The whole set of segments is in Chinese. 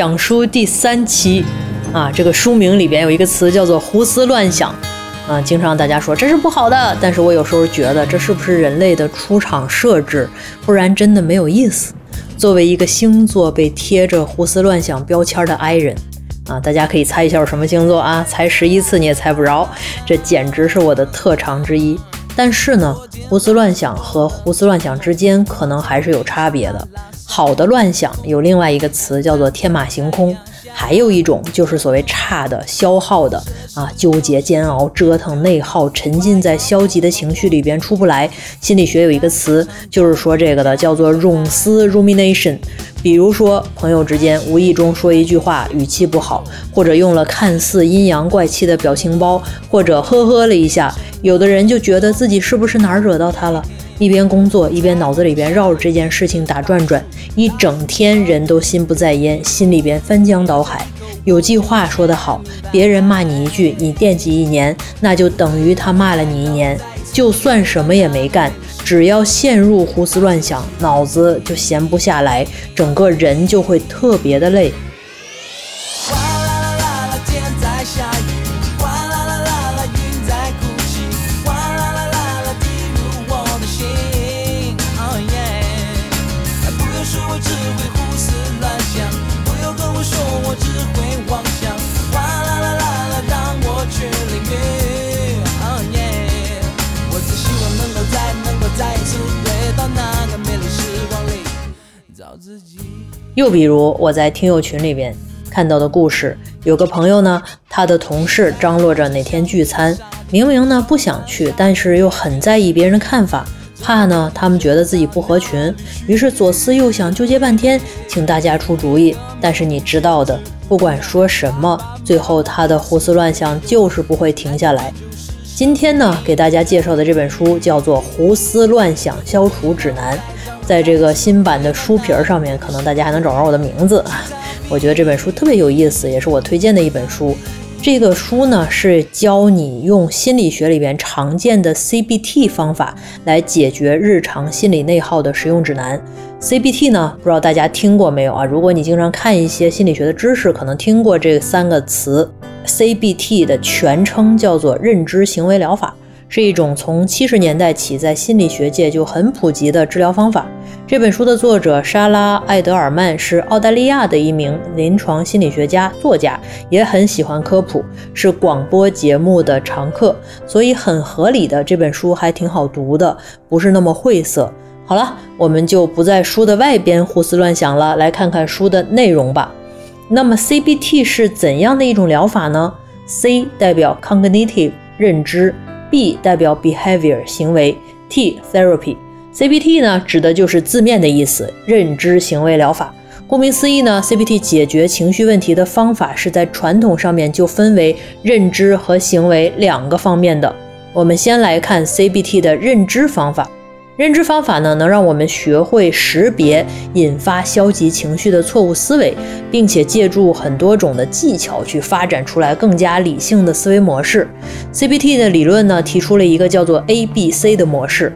讲书第三期，啊，这个书名里边有一个词叫做胡思乱想，啊，经常大家说这是不好的，但是我有时候觉得这是不是人类的出场设置，不然真的没有意思。作为一个星座被贴着胡思乱想标签的 I 人，啊，大家可以猜一下我什么星座啊？猜十一次你也猜不着，这简直是我的特长之一。但是呢，胡思乱想和胡思乱想之间可能还是有差别的。好的乱想有另外一个词叫做天马行空，还有一种就是所谓差的消耗的啊，纠结、煎熬、折腾、内耗，沉浸在消极的情绪里边出不来。心理学有一个词就是说这个的，叫做冗思 （rumination）。比如说朋友之间无意中说一句话，语气不好，或者用了看似阴阳怪气的表情包，或者呵呵了一下，有的人就觉得自己是不是哪儿惹到他了。一边工作一边脑子里边绕着这件事情打转转，一整天人都心不在焉，心里边翻江倒海。有句话说得好，别人骂你一句，你惦记一年，那就等于他骂了你一年。就算什么也没干，只要陷入胡思乱想，脑子就闲不下来，整个人就会特别的累。又比如我在听友群里边看到的故事，有个朋友呢，他的同事张罗着哪天聚餐，明明呢不想去，但是又很在意别人的看法，怕呢他们觉得自己不合群，于是左思右想，纠结半天，请大家出主意。但是你知道的，不管说什么，最后他的胡思乱想就是不会停下来。今天呢，给大家介绍的这本书叫做《胡思乱想消除指南》。在这个新版的书皮儿上面，可能大家还能找着我的名字。我觉得这本书特别有意思，也是我推荐的一本书。这个书呢是教你用心理学里边常见的 CBT 方法来解决日常心理内耗的实用指南。CBT 呢，不知道大家听过没有啊？如果你经常看一些心理学的知识，可能听过这三个词。CBT 的全称叫做认知行为疗法。是一种从七十年代起在心理学界就很普及的治疗方法。这本书的作者莎拉·艾德尔曼是澳大利亚的一名临床心理学家、作家，也很喜欢科普，是广播节目的常客，所以很合理的这本书还挺好读的，不是那么晦涩。好了，我们就不在书的外边胡思乱想了，来看看书的内容吧。那么 CBT 是怎样的一种疗法呢？C 代表 cognitive 认知。B 代表 behavior 行为，T therapy。CBT 呢，指的就是字面的意思，认知行为疗法。顾名思义呢，CBT 解决情绪问题的方法是在传统上面就分为认知和行为两个方面的。我们先来看 CBT 的认知方法。认知方法呢，能让我们学会识别引发消极情绪的错误思维，并且借助很多种的技巧去发展出来更加理性的思维模式。CBT 的理论呢，提出了一个叫做 A B C 的模式，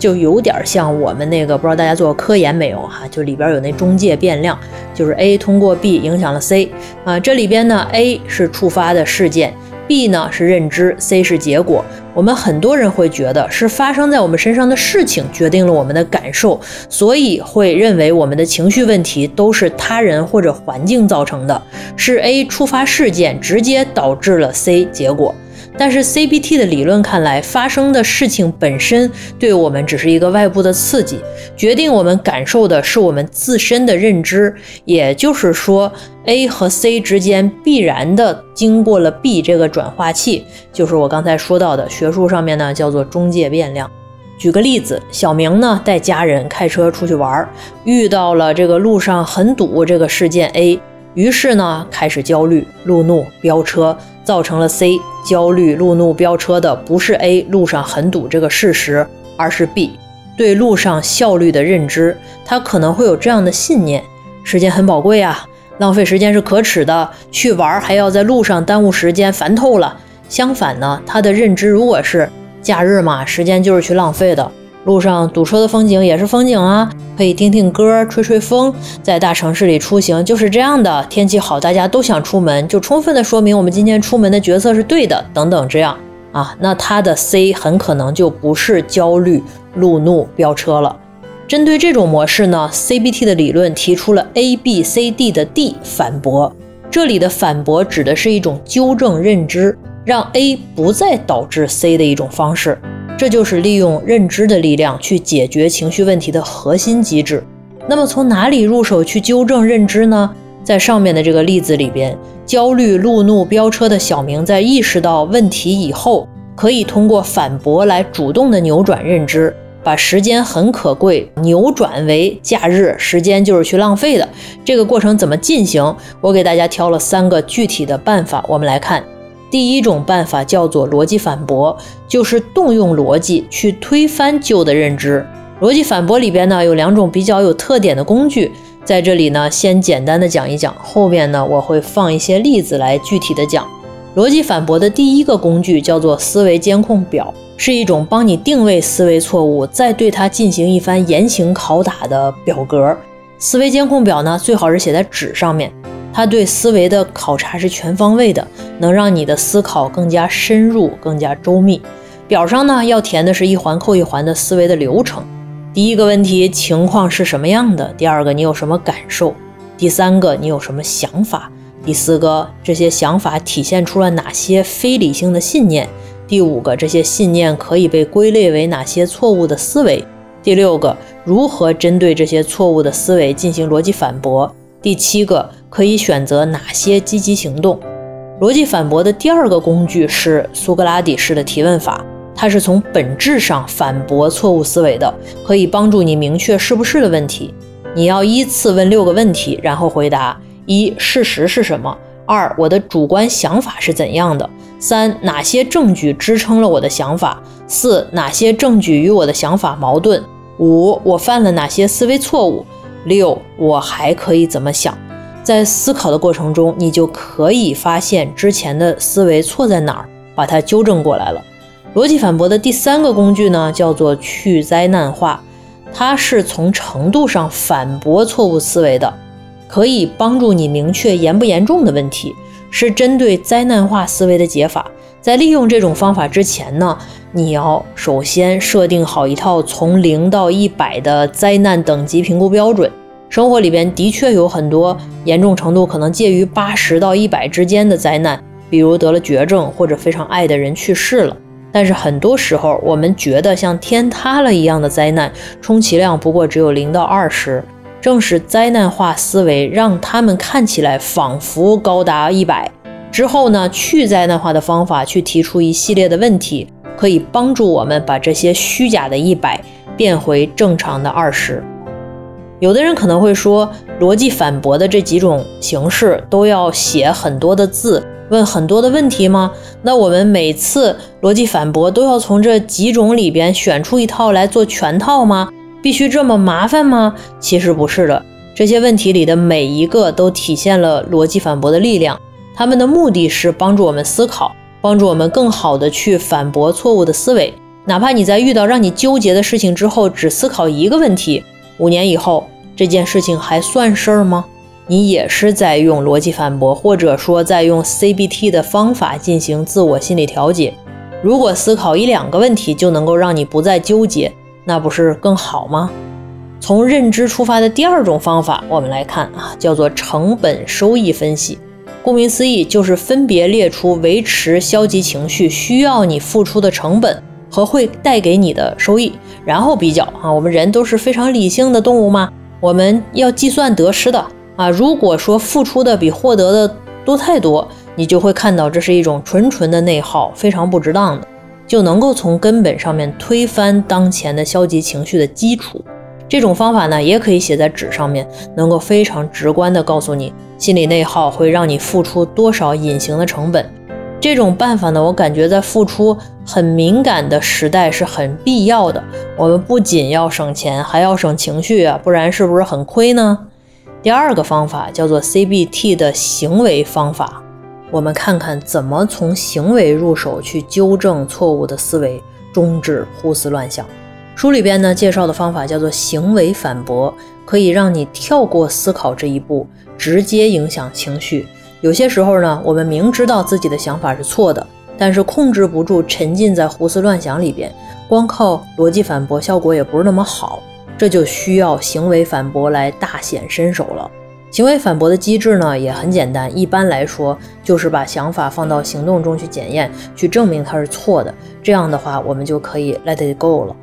就有点像我们那个，不知道大家做过科研没有哈？就里边有那中介变量，就是 A 通过 B 影响了 C 啊，这里边呢 A 是触发的事件。B 呢是认知，C 是结果。我们很多人会觉得是发生在我们身上的事情决定了我们的感受，所以会认为我们的情绪问题都是他人或者环境造成的，是 A 触发事件直接导致了 C 结果。但是 CBT 的理论看来，发生的事情本身对我们只是一个外部的刺激，决定我们感受的是我们自身的认知。也就是说，A 和 C 之间必然的经过了 B 这个转化器，就是我刚才说到的学术上面呢叫做中介变量。举个例子，小明呢带家人开车出去玩，遇到了这个路上很堵这个事件 A。于是呢，开始焦虑、路怒、飙车，造成了 C 焦虑、路怒、飙车的不是 A 路上很堵这个事实，而是 B 对路上效率的认知。他可能会有这样的信念：时间很宝贵啊，浪费时间是可耻的，去玩还要在路上耽误时间，烦透了。相反呢，他的认知如果是假日嘛，时间就是去浪费的。路上堵车的风景也是风景啊，可以听听歌，吹吹风。在大城市里出行就是这样的，天气好，大家都想出门，就充分的说明我们今天出门的决策是对的，等等这样啊，那它的 C 很可能就不是焦虑、路怒、飙车了。针对这种模式呢，CBT 的理论提出了 A、B、C、D 的 D 反驳。这里的反驳指的是一种纠正认知，让 A 不再导致 C 的一种方式。这就是利用认知的力量去解决情绪问题的核心机制。那么从哪里入手去纠正认知呢？在上面的这个例子里边，焦虑、路怒、飙车的小明在意识到问题以后，可以通过反驳来主动的扭转认知。把时间很可贵扭转为假日，时间就是去浪费的。这个过程怎么进行？我给大家挑了三个具体的办法，我们来看。第一种办法叫做逻辑反驳，就是动用逻辑去推翻旧的认知。逻辑反驳里边呢有两种比较有特点的工具，在这里呢先简单的讲一讲，后面呢我会放一些例子来具体的讲。逻辑反驳的第一个工具叫做思维监控表。是一种帮你定位思维错误，再对它进行一番严刑拷打的表格。思维监控表呢，最好是写在纸上面。它对思维的考察是全方位的，能让你的思考更加深入、更加周密。表上呢，要填的是一环扣一环的思维的流程。第一个问题，情况是什么样的？第二个，你有什么感受？第三个，你有什么想法？第四个，这些想法体现出了哪些非理性的信念？第五个，这些信念可以被归类为哪些错误的思维？第六个，如何针对这些错误的思维进行逻辑反驳？第七个，可以选择哪些积极行动？逻辑反驳的第二个工具是苏格拉底式的提问法，它是从本质上反驳错误思维的，可以帮助你明确是不是的问题。你要依次问六个问题，然后回答：一、事实是什么？二、我的主观想法是怎样的？三、哪些证据支撑了我的想法？四、哪些证据与我的想法矛盾？五、我犯了哪些思维错误？六、我还可以怎么想？在思考的过程中，你就可以发现之前的思维错在哪儿，把它纠正过来了。逻辑反驳的第三个工具呢，叫做去灾难化，它是从程度上反驳错误思维的，可以帮助你明确严不严重的问题。是针对灾难化思维的解法。在利用这种方法之前呢，你要首先设定好一套从零到一百的灾难等级评估标准。生活里边的确有很多严重程度可能介于八十到一百之间的灾难，比如得了绝症或者非常爱的人去世了。但是很多时候，我们觉得像天塌了一样的灾难，充其量不过只有零到二十。正是灾难化思维让他们看起来仿佛高达一百。之后呢，去灾难化的方法去提出一系列的问题，可以帮助我们把这些虚假的一百变回正常的二十。有的人可能会说，逻辑反驳的这几种形式都要写很多的字，问很多的问题吗？那我们每次逻辑反驳都要从这几种里边选出一套来做全套吗？必须这么麻烦吗？其实不是的，这些问题里的每一个都体现了逻辑反驳的力量。他们的目的是帮助我们思考，帮助我们更好的去反驳错误的思维。哪怕你在遇到让你纠结的事情之后，只思考一个问题，五年以后这件事情还算事儿吗？你也是在用逻辑反驳，或者说在用 CBT 的方法进行自我心理调节。如果思考一两个问题就能够让你不再纠结。那不是更好吗？从认知出发的第二种方法，我们来看啊，叫做成本收益分析。顾名思义，就是分别列出维持消极情绪需要你付出的成本和会带给你的收益，然后比较啊。我们人都是非常理性的动物嘛，我们要计算得失的啊。如果说付出的比获得的多太多，你就会看到这是一种纯纯的内耗，非常不值当的。就能够从根本上面推翻当前的消极情绪的基础。这种方法呢，也可以写在纸上面，能够非常直观的告诉你，心理内耗会让你付出多少隐形的成本。这种办法呢，我感觉在付出很敏感的时代是很必要的。我们不仅要省钱，还要省情绪啊，不然是不是很亏呢？第二个方法叫做 CBT 的行为方法。我们看看怎么从行为入手去纠正错误的思维，终止胡思乱想。书里边呢介绍的方法叫做行为反驳，可以让你跳过思考这一步，直接影响情绪。有些时候呢，我们明知道自己的想法是错的，但是控制不住沉浸在胡思乱想里边，光靠逻辑反驳效果也不是那么好，这就需要行为反驳来大显身手了。行为反驳的机制呢也很简单，一般来说就是把想法放到行动中去检验，去证明它是错的。这样的话，我们就可以 let it go 了。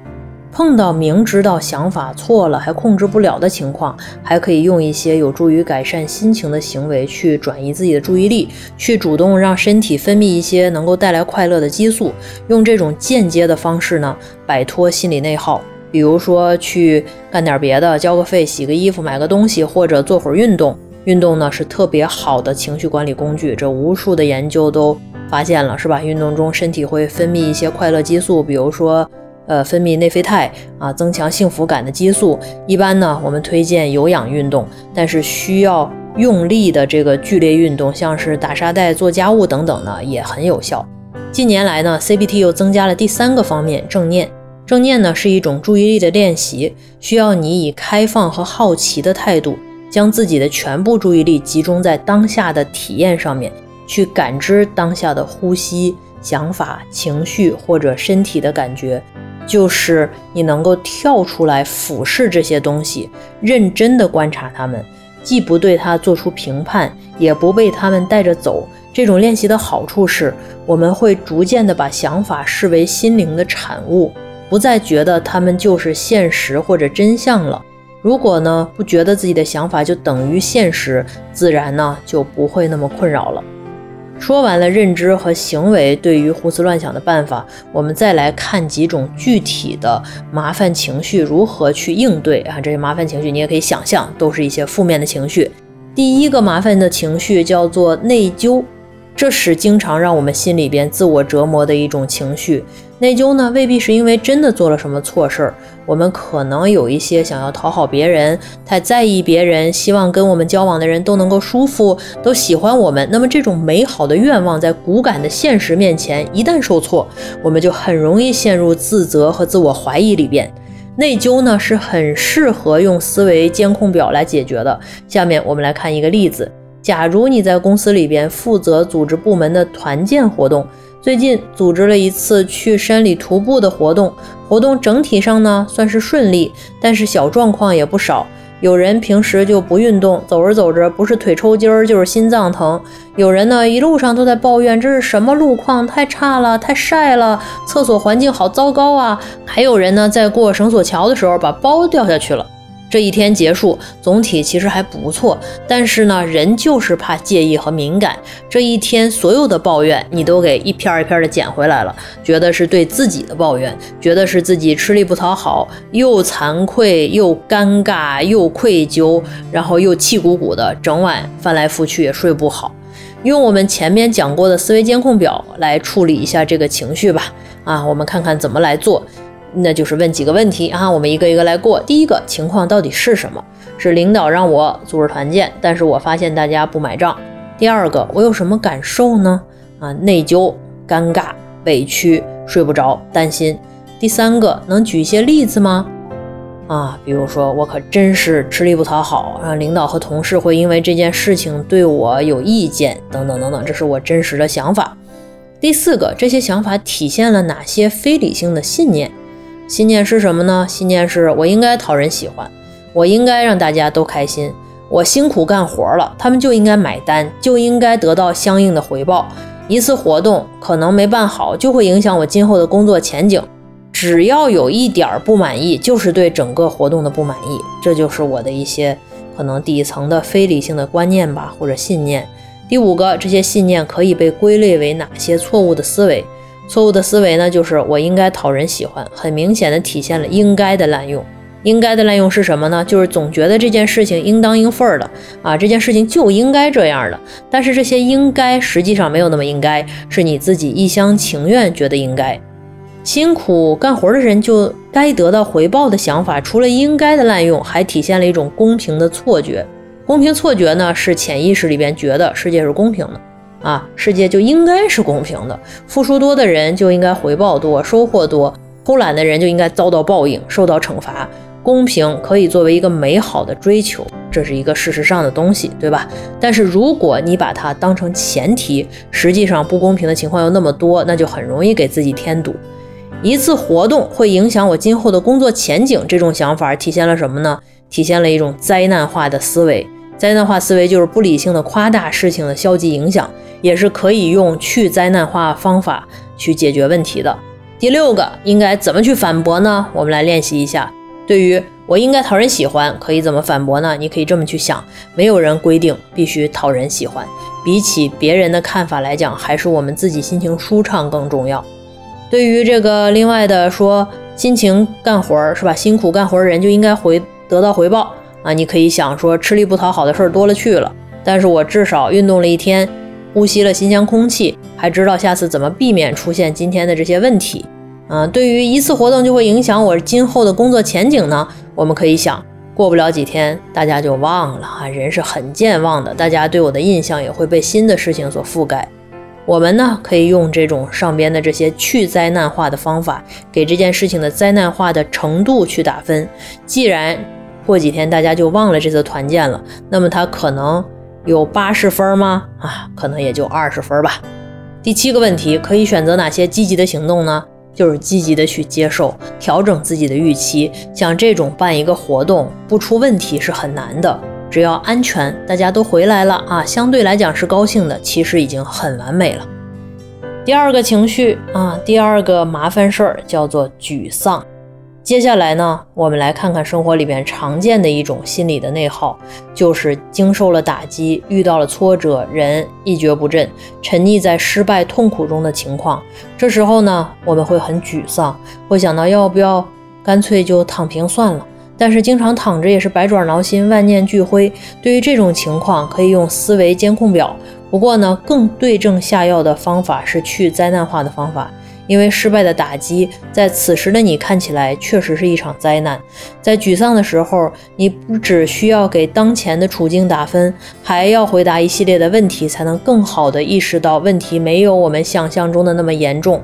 碰到明知道想法错了还控制不了的情况，还可以用一些有助于改善心情的行为去转移自己的注意力，去主动让身体分泌一些能够带来快乐的激素，用这种间接的方式呢摆脱心理内耗。比如说去干点别的，交个费、洗个衣服、买个东西，或者做会儿运动。运动呢是特别好的情绪管理工具，这无数的研究都发现了，是吧？运动中身体会分泌一些快乐激素，比如说呃分泌内啡肽啊，增强幸福感的激素。一般呢，我们推荐有氧运动，但是需要用力的这个剧烈运动，像是打沙袋、做家务等等呢，也很有效。近年来呢，CBT 又增加了第三个方面，正念。正念呢是一种注意力的练习，需要你以开放和好奇的态度，将自己的全部注意力集中在当下的体验上面，去感知当下的呼吸、想法、情绪或者身体的感觉，就是你能够跳出来俯视这些东西，认真的观察它们，既不对它做出评判，也不被它们带着走。这种练习的好处是，我们会逐渐的把想法视为心灵的产物。不再觉得他们就是现实或者真相了。如果呢不觉得自己的想法就等于现实，自然呢就不会那么困扰了。说完了认知和行为对于胡思乱想的办法，我们再来看几种具体的麻烦情绪如何去应对啊？这些麻烦情绪你也可以想象，都是一些负面的情绪。第一个麻烦的情绪叫做内疚。这是经常让我们心里边自我折磨的一种情绪。内疚呢，未必是因为真的做了什么错事儿，我们可能有一些想要讨好别人，太在意别人，希望跟我们交往的人都能够舒服，都喜欢我们。那么这种美好的愿望，在骨感的现实面前一旦受挫，我们就很容易陷入自责和自我怀疑里边。内疚呢，是很适合用思维监控表来解决的。下面我们来看一个例子。假如你在公司里边负责组织部门的团建活动，最近组织了一次去山里徒步的活动，活动整体上呢算是顺利，但是小状况也不少。有人平时就不运动，走着走着不是腿抽筋儿就是心脏疼；有人呢一路上都在抱怨这是什么路况太差了，太晒了，厕所环境好糟糕啊；还有人呢在过绳索桥的时候把包掉下去了。这一天结束，总体其实还不错，但是呢，人就是怕介意和敏感。这一天所有的抱怨，你都给一片一片的捡回来了，觉得是对自己的抱怨，觉得是自己吃力不讨好，又惭愧又尴尬又愧疚，然后又气鼓鼓的，整晚翻来覆去也睡不好。用我们前面讲过的思维监控表来处理一下这个情绪吧。啊，我们看看怎么来做。那就是问几个问题啊，我们一个一个来过。第一个情况到底是什么？是领导让我组织团建，但是我发现大家不买账。第二个，我有什么感受呢？啊，内疚、尴尬、委屈、睡不着、担心。第三个，能举一些例子吗？啊，比如说我可真是吃力不讨好，让领导和同事会因为这件事情对我有意见，等等等等，这是我真实的想法。第四个，这些想法体现了哪些非理性的信念？信念是什么呢？信念是我应该讨人喜欢，我应该让大家都开心，我辛苦干活了，他们就应该买单，就应该得到相应的回报。一次活动可能没办好，就会影响我今后的工作前景。只要有一点不满意，就是对整个活动的不满意。这就是我的一些可能底层的非理性的观念吧，或者信念。第五个，这些信念可以被归类为哪些错误的思维？错误的思维呢，就是我应该讨人喜欢，很明显的体现了应该的滥用。应该的滥用是什么呢？就是总觉得这件事情应当应份儿的啊，这件事情就应该这样的。但是这些应该实际上没有那么应该，是你自己一厢情愿觉得应该。辛苦干活的人就该得到回报的想法，除了应该的滥用，还体现了一种公平的错觉。公平错觉呢，是潜意识里边觉得世界是公平的。啊，世界就应该是公平的，付出多的人就应该回报多，收获多。偷懒的人就应该遭到报应，受到惩罚。公平可以作为一个美好的追求，这是一个事实上的东西，对吧？但是如果你把它当成前提，实际上不公平的情况又那么多，那就很容易给自己添堵。一次活动会影响我今后的工作前景，这种想法体现了什么呢？体现了一种灾难化的思维。灾难化思维就是不理性的夸大事情的消极影响，也是可以用去灾难化方法去解决问题的。第六个应该怎么去反驳呢？我们来练习一下。对于我应该讨人喜欢，可以怎么反驳呢？你可以这么去想：没有人规定必须讨人喜欢，比起别人的看法来讲，还是我们自己心情舒畅更重要。对于这个另外的说，辛勤干活儿是吧？辛苦干活儿人就应该回得到回报啊！你可以想说，吃力不讨好的事儿多了去了，但是我至少运动了一天，呼吸了新鲜空气，还知道下次怎么避免出现今天的这些问题。嗯，对于一次活动就会影响我今后的工作前景呢？我们可以想，过不了几天，大家就忘了啊。人是很健忘的，大家对我的印象也会被新的事情所覆盖。我们呢，可以用这种上边的这些去灾难化的方法，给这件事情的灾难化的程度去打分。既然过几天大家就忘了这次团建了，那么它可能有八十分吗？啊，可能也就二十分吧。第七个问题，可以选择哪些积极的行动呢？就是积极的去接受，调整自己的预期。像这种办一个活动不出问题是很难的，只要安全，大家都回来了啊，相对来讲是高兴的，其实已经很完美了。第二个情绪啊，第二个麻烦事儿叫做沮丧。接下来呢，我们来看看生活里边常见的一种心理的内耗，就是经受了打击，遇到了挫折，人一蹶不振，沉溺在失败痛苦中的情况。这时候呢，我们会很沮丧，会想到要不要干脆就躺平算了。但是经常躺着也是百爪挠心，万念俱灰。对于这种情况，可以用思维监控表。不过呢，更对症下药的方法是去灾难化的方法。因为失败的打击，在此时的你看起来确实是一场灾难。在沮丧的时候，你不只需要给当前的处境打分，还要回答一系列的问题，才能更好的意识到问题没有我们想象中的那么严重。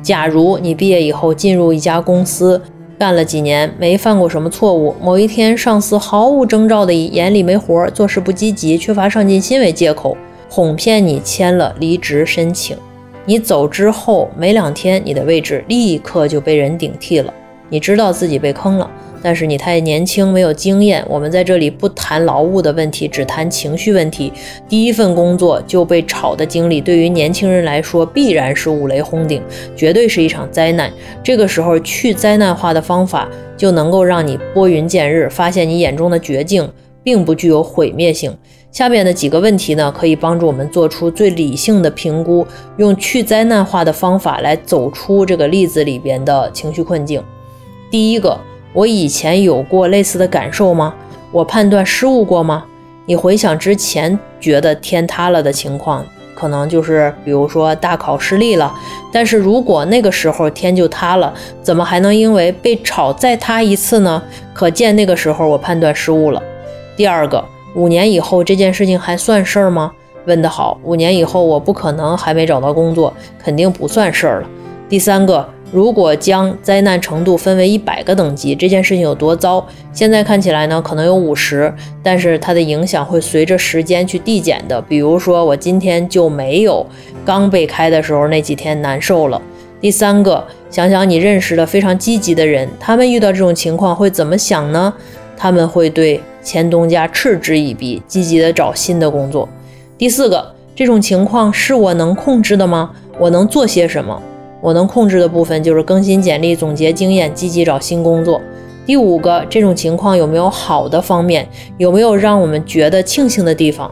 假如你毕业以后进入一家公司，干了几年没犯过什么错误，某一天上司毫无征兆的以眼里没活、做事不积极、缺乏上进心为借口，哄骗你签了离职申请。你走之后没两天，你的位置立刻就被人顶替了。你知道自己被坑了，但是你太年轻，没有经验。我们在这里不谈劳务的问题，只谈情绪问题。第一份工作就被炒的经历，对于年轻人来说必然是五雷轰顶，绝对是一场灾难。这个时候去灾难化的方法，就能够让你拨云见日，发现你眼中的绝境并不具有毁灭性。下面的几个问题呢，可以帮助我们做出最理性的评估，用去灾难化的方法来走出这个例子里边的情绪困境。第一个，我以前有过类似的感受吗？我判断失误过吗？你回想之前觉得天塌了的情况，可能就是比如说大考失利了，但是如果那个时候天就塌了，怎么还能因为被炒再塌一次呢？可见那个时候我判断失误了。第二个。五年以后这件事情还算事儿吗？问得好。五年以后我不可能还没找到工作，肯定不算事儿了。第三个，如果将灾难程度分为一百个等级，这件事情有多糟？现在看起来呢，可能有五十，但是它的影响会随着时间去递减的。比如说，我今天就没有刚被开的时候那几天难受了。第三个，想想你认识的非常积极的人，他们遇到这种情况会怎么想呢？他们会对。前东家嗤之以鼻，积极的找新的工作。第四个，这种情况是我能控制的吗？我能做些什么？我能控制的部分就是更新简历、总结经验、积极找新工作。第五个，这种情况有没有好的方面？有没有让我们觉得庆幸的地方？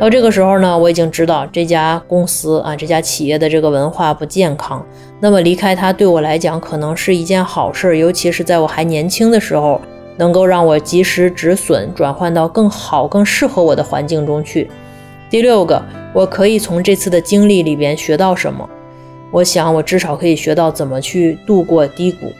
到这个时候呢，我已经知道这家公司啊，这家企业的这个文化不健康。那么离开它对我来讲可能是一件好事，尤其是在我还年轻的时候。能够让我及时止损，转换到更好、更适合我的环境中去。第六个，我可以从这次的经历里边学到什么？我想，我至少可以学到怎么去度过低谷。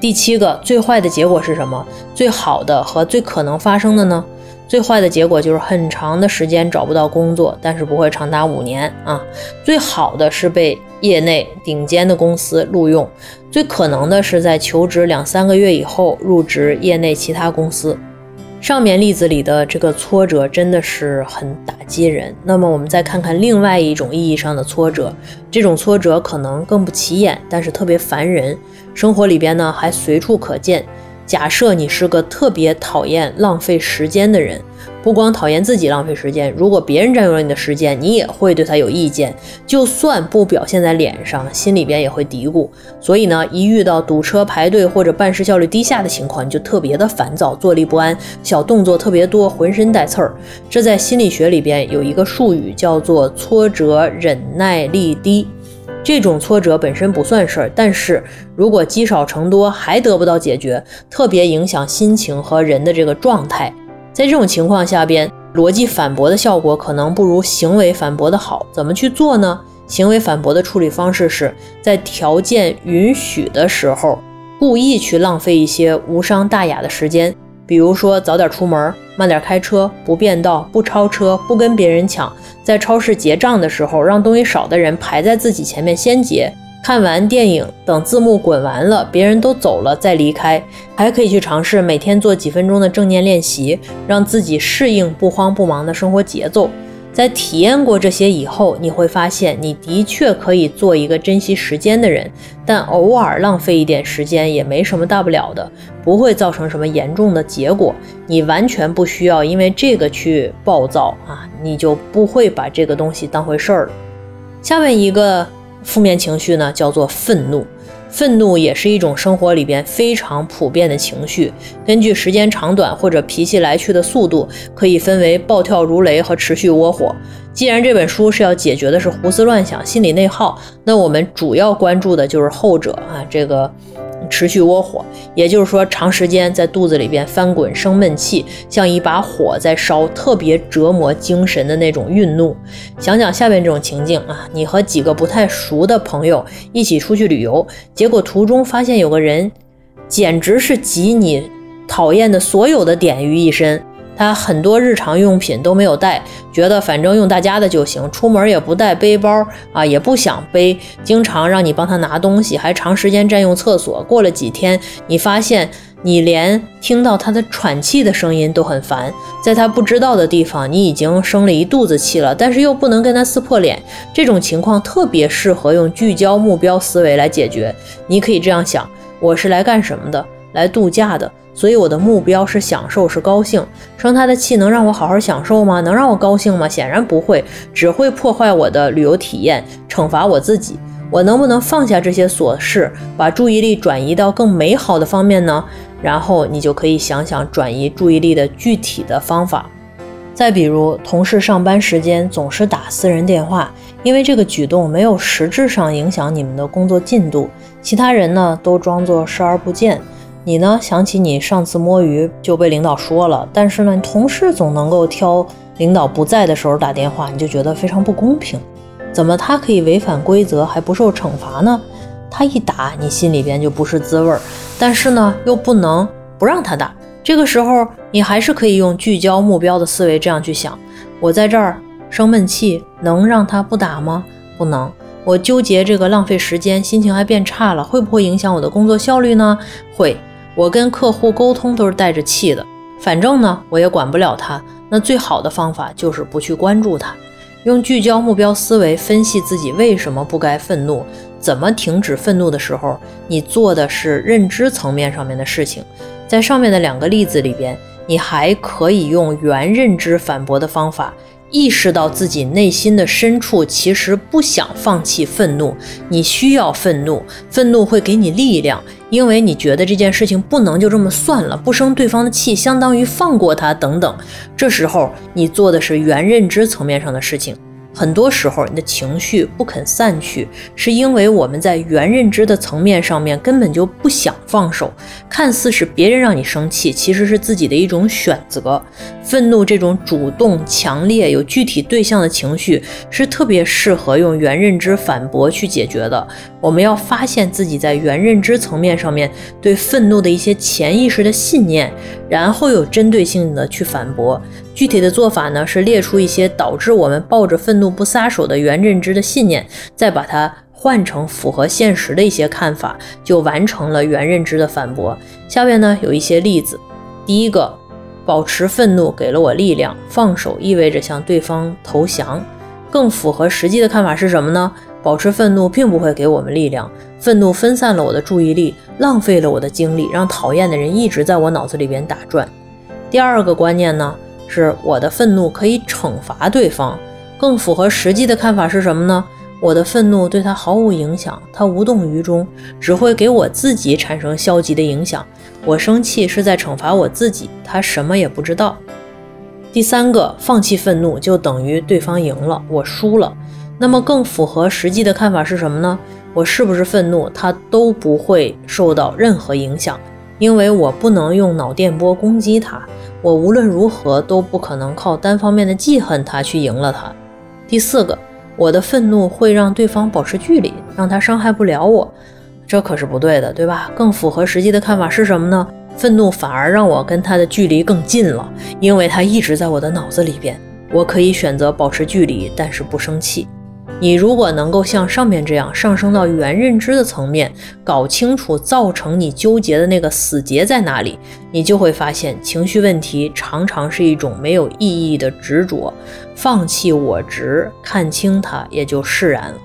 第七个，最坏的结果是什么？最好的和最可能发生的呢？最坏的结果就是很长的时间找不到工作，但是不会长达五年啊。最好的是被业内顶尖的公司录用，最可能的是在求职两三个月以后入职业内其他公司。上面例子里的这个挫折真的是很打击人。那么我们再看看另外一种意义上的挫折，这种挫折可能更不起眼，但是特别烦人，生活里边呢还随处可见。假设你是个特别讨厌浪费时间的人，不光讨厌自己浪费时间，如果别人占用了你的时间，你也会对他有意见。就算不表现在脸上，心里边也会嘀咕。所以呢，一遇到堵车排队或者办事效率低下的情况，你就特别的烦躁，坐立不安，小动作特别多，浑身带刺儿。这在心理学里边有一个术语叫做挫折忍耐力低。这种挫折本身不算事儿，但是如果积少成多还得不到解决，特别影响心情和人的这个状态。在这种情况下边，逻辑反驳的效果可能不如行为反驳的好。怎么去做呢？行为反驳的处理方式是在条件允许的时候，故意去浪费一些无伤大雅的时间。比如说早点出门，慢点开车，不变道，不超车，不跟别人抢。在超市结账的时候，让东西少的人排在自己前面先结。看完电影，等字幕滚完了，别人都走了再离开。还可以去尝试每天做几分钟的正念练习，让自己适应不慌不忙的生活节奏。在体验过这些以后，你会发现你的确可以做一个珍惜时间的人，但偶尔浪费一点时间也没什么大不了的，不会造成什么严重的结果。你完全不需要因为这个去暴躁啊，你就不会把这个东西当回事儿了。下面一个负面情绪呢，叫做愤怒。愤怒也是一种生活里边非常普遍的情绪，根据时间长短或者脾气来去的速度，可以分为暴跳如雷和持续窝火。既然这本书是要解决的是胡思乱想、心理内耗，那我们主要关注的就是后者啊，这个。持续窝火，也就是说，长时间在肚子里边翻滚，生闷气，像一把火在烧，特别折磨精神的那种愠怒。想想下面这种情境啊，你和几个不太熟的朋友一起出去旅游，结果途中发现有个人，简直是集你讨厌的所有的点于一身。他很多日常用品都没有带，觉得反正用大家的就行，出门也不带背包啊，也不想背，经常让你帮他拿东西，还长时间占用厕所。过了几天，你发现你连听到他的喘气的声音都很烦，在他不知道的地方，你已经生了一肚子气了，但是又不能跟他撕破脸。这种情况特别适合用聚焦目标思维来解决。你可以这样想：我是来干什么的？来度假的。所以我的目标是享受，是高兴。生他的气能让我好好享受吗？能让我高兴吗？显然不会，只会破坏我的旅游体验，惩罚我自己。我能不能放下这些琐事，把注意力转移到更美好的方面呢？然后你就可以想想转移注意力的具体的方法。再比如，同事上班时间总是打私人电话，因为这个举动没有实质上影响你们的工作进度，其他人呢都装作视而不见。你呢？想起你上次摸鱼就被领导说了，但是呢，同事总能够挑领导不在的时候打电话，你就觉得非常不公平。怎么他可以违反规则还不受惩罚呢？他一打，你心里边就不是滋味儿，但是呢，又不能不让他打。这个时候，你还是可以用聚焦目标的思维这样去想：我在这儿生闷气，能让他不打吗？不能。我纠结这个浪费时间，心情还变差了，会不会影响我的工作效率呢？会。我跟客户沟通都是带着气的，反正呢，我也管不了他。那最好的方法就是不去关注他，用聚焦目标思维分析自己为什么不该愤怒，怎么停止愤怒的时候，你做的是认知层面上面的事情。在上面的两个例子里边，你还可以用原认知反驳的方法。意识到自己内心的深处其实不想放弃愤怒，你需要愤怒，愤怒会给你力量，因为你觉得这件事情不能就这么算了，不生对方的气相当于放过他等等。这时候你做的是原认知层面上的事情。很多时候，你的情绪不肯散去，是因为我们在原认知的层面上面根本就不想放手。看似是别人让你生气，其实是自己的一种选择。愤怒这种主动、强烈、有具体对象的情绪，是特别适合用原认知反驳去解决的。我们要发现自己在原认知层面上面对愤怒的一些潜意识的信念，然后有针对性的去反驳。具体的做法呢，是列出一些导致我们抱着愤怒不撒手的原认知的信念，再把它换成符合现实的一些看法，就完成了原认知的反驳。下面呢有一些例子，第一个，保持愤怒给了我力量，放手意味着向对方投降。更符合实际的看法是什么呢？保持愤怒并不会给我们力量，愤怒分散了我的注意力，浪费了我的精力，让讨厌的人一直在我脑子里边打转。第二个观念呢，是我的愤怒可以惩罚对方。更符合实际的看法是什么呢？我的愤怒对他毫无影响，他无动于衷，只会给我自己产生消极的影响。我生气是在惩罚我自己，他什么也不知道。第三个，放弃愤怒就等于对方赢了，我输了。那么更符合实际的看法是什么呢？我是不是愤怒，他都不会受到任何影响，因为我不能用脑电波攻击他，我无论如何都不可能靠单方面的记恨他去赢了他。第四个，我的愤怒会让对方保持距离，让他伤害不了我，这可是不对的，对吧？更符合实际的看法是什么呢？愤怒反而让我跟他的距离更近了，因为他一直在我的脑子里边，我可以选择保持距离，但是不生气。你如果能够像上面这样上升到原认知的层面，搞清楚造成你纠结的那个死结在哪里，你就会发现情绪问题常常是一种没有意义的执着。放弃我执，看清它，也就释然了。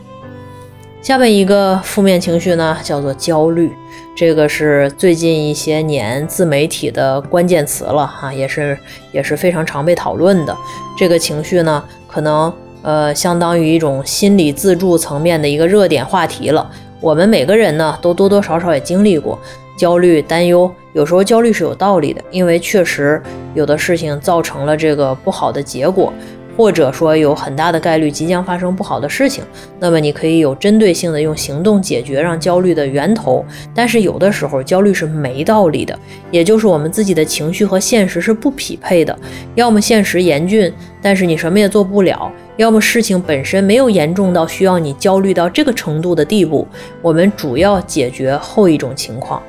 下面一个负面情绪呢，叫做焦虑，这个是最近一些年自媒体的关键词了哈，也是也是非常常被讨论的。这个情绪呢，可能。呃，相当于一种心理自助层面的一个热点话题了。我们每个人呢，都多多少少也经历过焦虑、担忧。有时候焦虑是有道理的，因为确实有的事情造成了这个不好的结果。或者说有很大的概率即将发生不好的事情，那么你可以有针对性的用行动解决让焦虑的源头。但是有的时候焦虑是没道理的，也就是我们自己的情绪和现实是不匹配的。要么现实严峻，但是你什么也做不了；要么事情本身没有严重到需要你焦虑到这个程度的地步。我们主要解决后一种情况。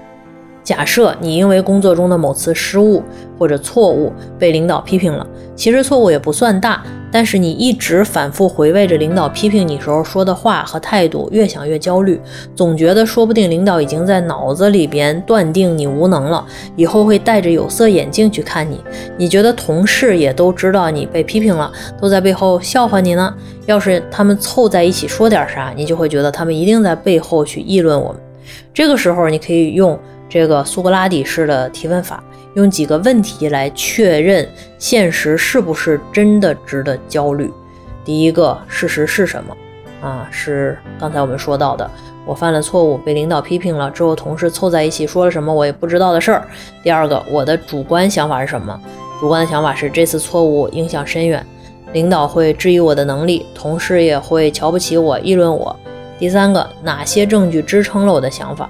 假设你因为工作中的某次失误或者错误被领导批评了，其实错误也不算大，但是你一直反复回味着领导批评你时候说的话和态度，越想越焦虑，总觉得说不定领导已经在脑子里边断定你无能了，以后会戴着有色眼镜去看你。你觉得同事也都知道你被批评了，都在背后笑话你呢？要是他们凑在一起说点啥，你就会觉得他们一定在背后去议论我们。这个时候，你可以用。这个苏格拉底式的提问法，用几个问题来确认现实是不是真的值得焦虑。第一个，事实是什么？啊，是刚才我们说到的，我犯了错误，被领导批评了之后，同事凑在一起说了什么我也不知道的事儿。第二个，我的主观想法是什么？主观的想法是这次错误影响深远，领导会质疑我的能力，同事也会瞧不起我，议论我。第三个，哪些证据支撑了我的想法？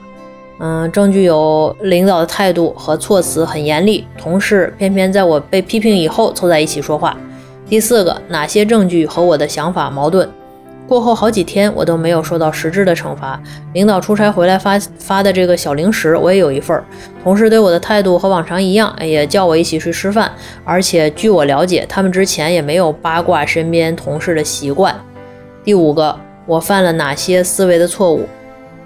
嗯，证据有领导的态度和措辞很严厉，同事偏偏在我被批评以后凑在一起说话。第四个，哪些证据和我的想法矛盾？过后好几天我都没有受到实质的惩罚，领导出差回来发发的这个小零食我也有一份儿。同事对我的态度和往常一样，也叫我一起去吃饭，而且据我了解，他们之前也没有八卦身边同事的习惯。第五个，我犯了哪些思维的错误？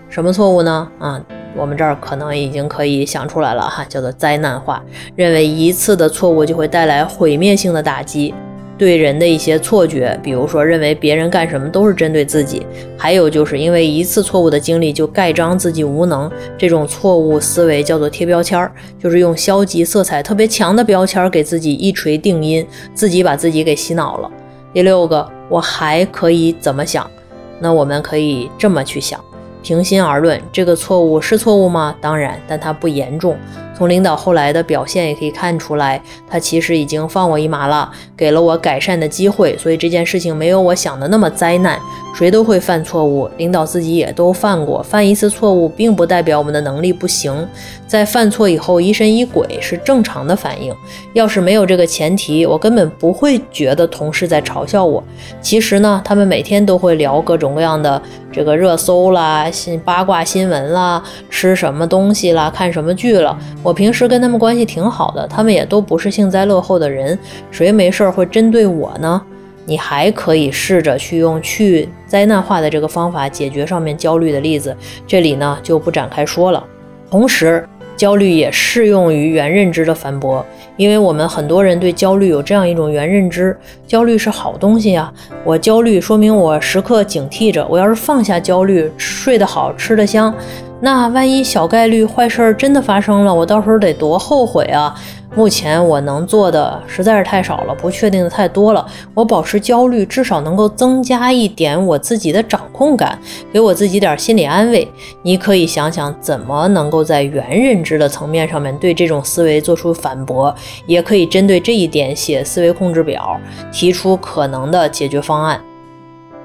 什么错误呢？啊？我们这儿可能已经可以想出来了哈，叫做灾难化，认为一次的错误就会带来毁灭性的打击。对人的一些错觉，比如说认为别人干什么都是针对自己，还有就是因为一次错误的经历就盖章自己无能，这种错误思维叫做贴标签儿，就是用消极色彩特别强的标签给自己一锤定音，自己把自己给洗脑了。第六个，我还可以怎么想？那我们可以这么去想。平心而论，这个错误是错误吗？当然，但它不严重。从领导后来的表现也可以看出来，他其实已经放我一马了，给了我改善的机会。所以这件事情没有我想的那么灾难。谁都会犯错误，领导自己也都犯过。犯一次错误，并不代表我们的能力不行。在犯错以后疑神疑鬼是正常的反应。要是没有这个前提，我根本不会觉得同事在嘲笑我。其实呢，他们每天都会聊各种各样的这个热搜啦、新八卦新闻啦、吃什么东西啦、看什么剧了。我平时跟他们关系挺好的，他们也都不是幸灾乐祸的人，谁没事儿会针对我呢？你还可以试着去用去灾难化的这个方法解决上面焦虑的例子，这里呢就不展开说了。同时，焦虑也适用于原认知的反驳，因为我们很多人对焦虑有这样一种原认知：焦虑是好东西呀，我焦虑说明我时刻警惕着，我要是放下焦虑，睡得好，吃得香。那万一小概率坏事儿真的发生了，我到时候得多后悔啊！目前我能做的实在是太少了，不确定的太多了。我保持焦虑，至少能够增加一点我自己的掌控感，给我自己点心理安慰。你可以想想怎么能够在原认知的层面上面对这种思维做出反驳，也可以针对这一点写思维控制表，提出可能的解决方案。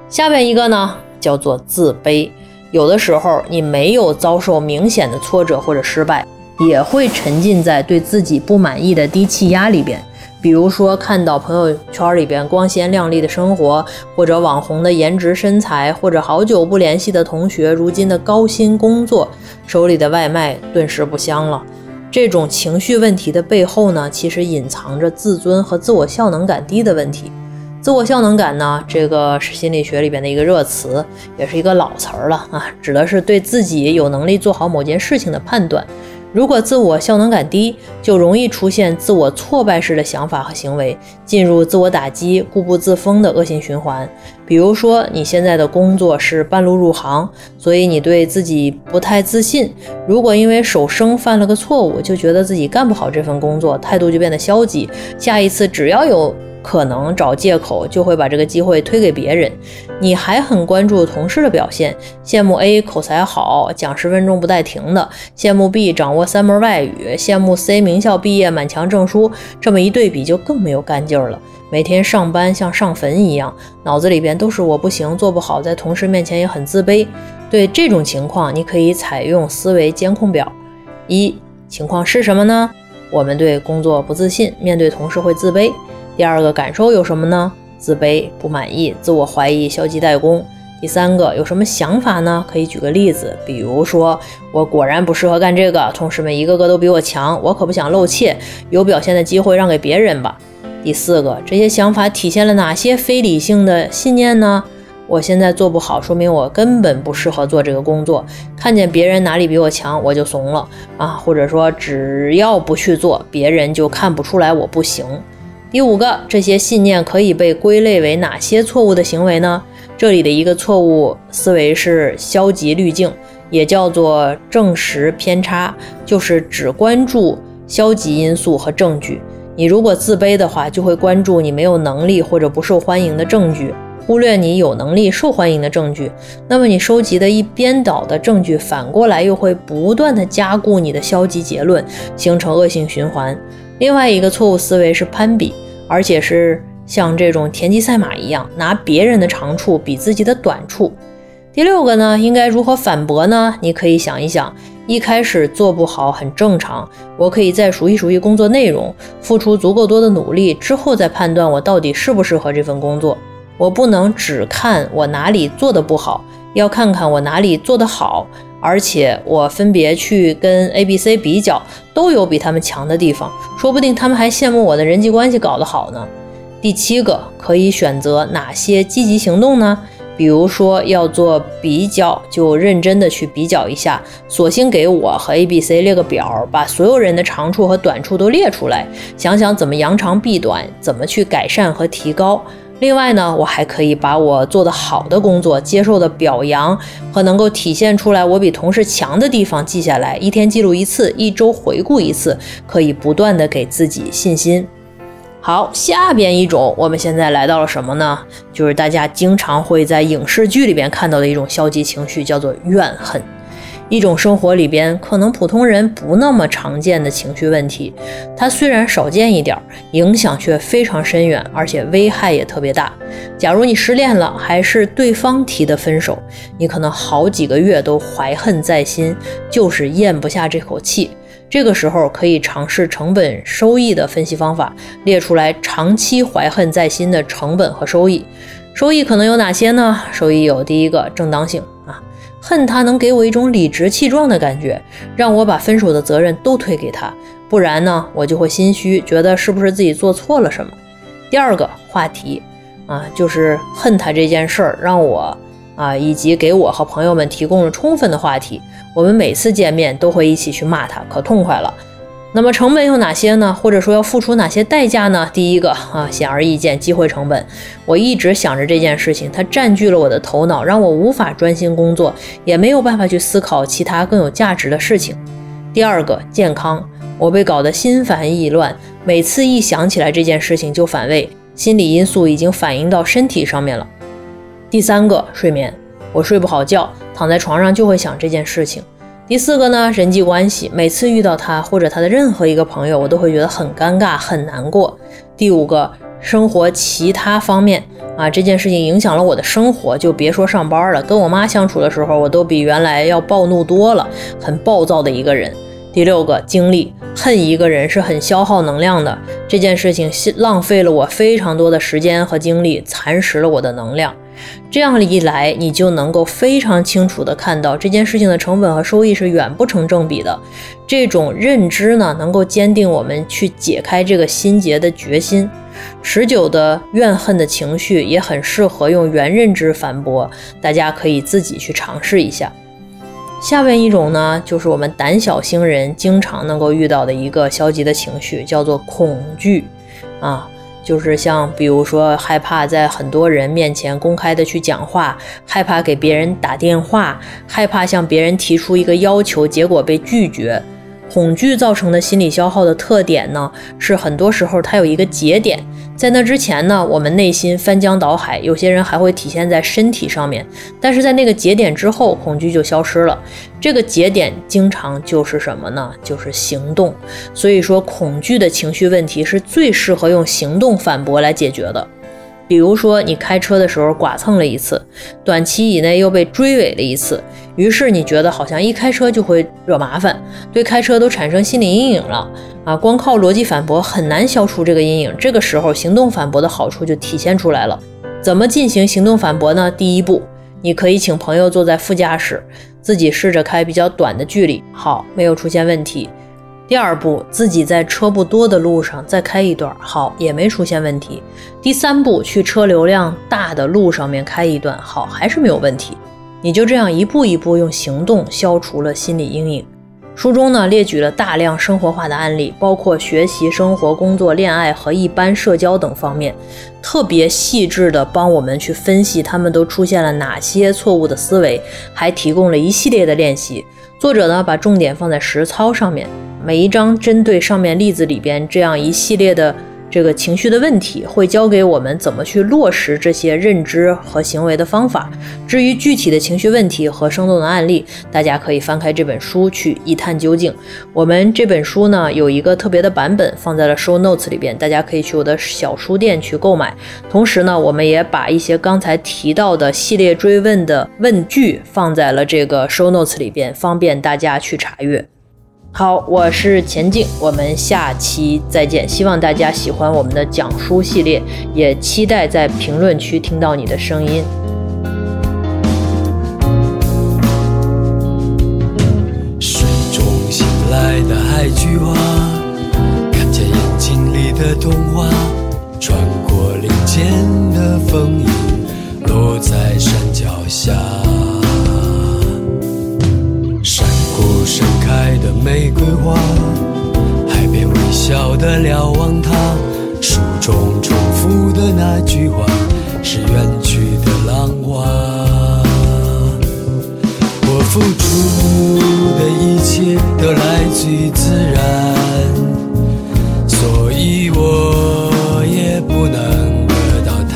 下面一个呢，叫做自卑。有的时候，你没有遭受明显的挫折或者失败，也会沉浸在对自己不满意的低气压里边。比如说，看到朋友圈里边光鲜亮丽的生活，或者网红的颜值身材，或者好久不联系的同学如今的高薪工作，手里的外卖顿时不香了。这种情绪问题的背后呢，其实隐藏着自尊和自我效能感低的问题。自我效能感呢，这个是心理学里边的一个热词，也是一个老词儿了啊，指的是对自己有能力做好某件事情的判断。如果自我效能感低，就容易出现自我挫败式的想法和行为，进入自我打击、固步自封的恶性循环。比如说，你现在的工作是半路入行，所以你对自己不太自信。如果因为手生犯了个错误，就觉得自己干不好这份工作，态度就变得消极。下一次只要有可能找借口就会把这个机会推给别人。你还很关注同事的表现，羡慕 A 口才好，讲十分钟不带停的；羡慕 B 掌握三门外语，羡慕 C 名校毕业，满墙证书。这么一对比，就更没有干劲儿了。每天上班像上坟一样，脑子里边都是我不行，做不好，在同事面前也很自卑。对这种情况，你可以采用思维监控表。一情况是什么呢？我们对工作不自信，面对同事会自卑。第二个感受有什么呢？自卑、不满意、自我怀疑、消极怠工。第三个有什么想法呢？可以举个例子，比如说我果然不适合干这个，同事们一个个都比我强，我可不想露怯，有表现的机会让给别人吧。第四个，这些想法体现了哪些非理性的信念呢？我现在做不好，说明我根本不适合做这个工作。看见别人哪里比我强，我就怂了啊，或者说只要不去做，别人就看不出来我不行。第五个，这些信念可以被归类为哪些错误的行为呢？这里的一个错误思维是消极滤镜，也叫做证实偏差，就是只关注消极因素和证据。你如果自卑的话，就会关注你没有能力或者不受欢迎的证据，忽略你有能力、受欢迎的证据。那么你收集的一边倒的证据，反过来又会不断的加固你的消极结论，形成恶性循环。另外一个错误思维是攀比。而且是像这种田忌赛马一样，拿别人的长处比自己的短处。第六个呢，应该如何反驳呢？你可以想一想，一开始做不好很正常，我可以再熟悉熟悉工作内容，付出足够多的努力之后再判断我到底适不适合这份工作。我不能只看我哪里做的不好，要看看我哪里做得好。而且我分别去跟 A、B、C 比较，都有比他们强的地方，说不定他们还羡慕我的人际关系搞得好呢。第七个，可以选择哪些积极行动呢？比如说要做比较，就认真的去比较一下，索性给我和 A、B、C 列个表，把所有人的长处和短处都列出来，想想怎么扬长避短，怎么去改善和提高。另外呢，我还可以把我做的好的工作、接受的表扬和能够体现出来我比同事强的地方记下来，一天记录一次，一周回顾一次，可以不断的给自己信心。好，下边一种，我们现在来到了什么呢？就是大家经常会在影视剧里边看到的一种消极情绪，叫做怨恨。一种生活里边可能普通人不那么常见的情绪问题，它虽然少见一点，影响却非常深远，而且危害也特别大。假如你失恋了，还是对方提的分手，你可能好几个月都怀恨在心，就是咽不下这口气。这个时候可以尝试成本收益的分析方法，列出来长期怀恨在心的成本和收益。收益可能有哪些呢？收益有第一个正当性啊。恨他能给我一种理直气壮的感觉，让我把分手的责任都推给他，不然呢，我就会心虚，觉得是不是自己做错了什么。第二个话题，啊，就是恨他这件事儿，让我啊，以及给我和朋友们提供了充分的话题。我们每次见面都会一起去骂他，可痛快了。那么成本有哪些呢？或者说要付出哪些代价呢？第一个啊，显而易见，机会成本。我一直想着这件事情，它占据了我的头脑，让我无法专心工作，也没有办法去思考其他更有价值的事情。第二个，健康，我被搞得心烦意乱，每次一想起来这件事情就反胃，心理因素已经反映到身体上面了。第三个，睡眠，我睡不好觉，躺在床上就会想这件事情。第四个呢，人际关系，每次遇到他或者他的任何一个朋友，我都会觉得很尴尬、很难过。第五个，生活其他方面啊，这件事情影响了我的生活，就别说上班了，跟我妈相处的时候，我都比原来要暴怒多了，很暴躁的一个人。第六个，精力，恨一个人是很消耗能量的，这件事情是浪费了我非常多的时间和精力，蚕食了我的能量。这样一来，你就能够非常清楚地看到这件事情的成本和收益是远不成正比的。这种认知呢，能够坚定我们去解开这个心结的决心。持久的怨恨的情绪也很适合用原认知反驳，大家可以自己去尝试一下。下面一种呢，就是我们胆小星人经常能够遇到的一个消极的情绪，叫做恐惧啊。就是像比如说害怕在很多人面前公开的去讲话，害怕给别人打电话，害怕向别人提出一个要求，结果被拒绝。恐惧造成的心理消耗的特点呢，是很多时候它有一个节点，在那之前呢，我们内心翻江倒海，有些人还会体现在身体上面，但是在那个节点之后，恐惧就消失了。这个节点经常就是什么呢？就是行动。所以说，恐惧的情绪问题是最适合用行动反驳来解决的。比如说，你开车的时候剐蹭了一次，短期以内又被追尾了一次，于是你觉得好像一开车就会惹麻烦，对开车都产生心理阴影了啊！光靠逻辑反驳很难消除这个阴影，这个时候行动反驳的好处就体现出来了。怎么进行行动反驳呢？第一步，你可以请朋友坐在副驾驶，自己试着开比较短的距离，好，没有出现问题。第二步，自己在车不多的路上再开一段，好，也没出现问题。第三步，去车流量大的路上面开一段，好，还是没有问题。你就这样一步一步用行动消除了心理阴影。书中呢列举了大量生活化的案例，包括学习、生活、工作、恋爱和一般社交等方面，特别细致的帮我们去分析他们都出现了哪些错误的思维，还提供了一系列的练习。作者呢把重点放在实操上面。每一章针对上面例子里边这样一系列的这个情绪的问题，会教给我们怎么去落实这些认知和行为的方法。至于具体的情绪问题和生动的案例，大家可以翻开这本书去一探究竟。我们这本书呢有一个特别的版本放在了 show notes 里边，大家可以去我的小书店去购买。同时呢，我们也把一些刚才提到的系列追问的问句放在了这个 show notes 里边，方便大家去查阅。好，我是钱静，我们下期再见。希望大家喜欢我们的讲书系列，也期待在评论区听到你的声音。水中醒来的海菊花，看见眼睛里的童话，穿过林间的风开的玫瑰花，海边微笑的瞭望它，书中重复的那句话，是远去的浪花。我付出的一切都来自于自然，所以我也不能得到它。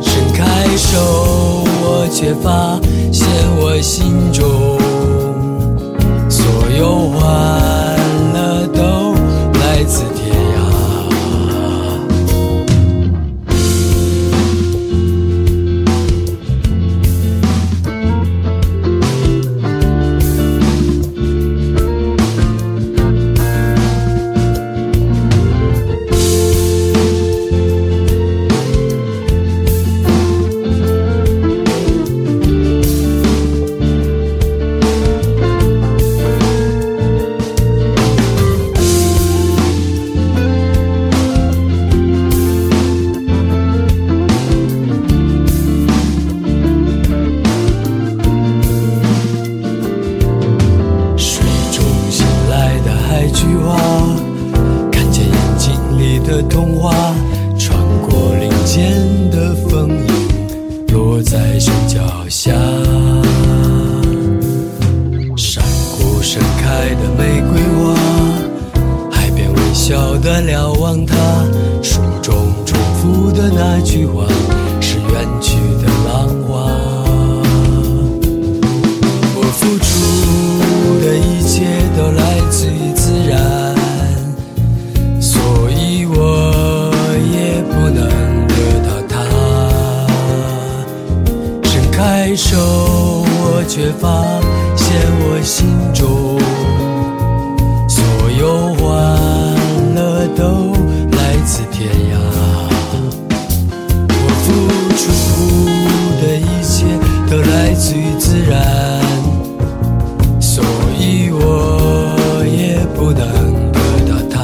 伸开手，我却发。现我心中游玩出的一切都来自于自然，所以我也不能得到它。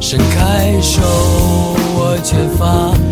伸开手，我却发。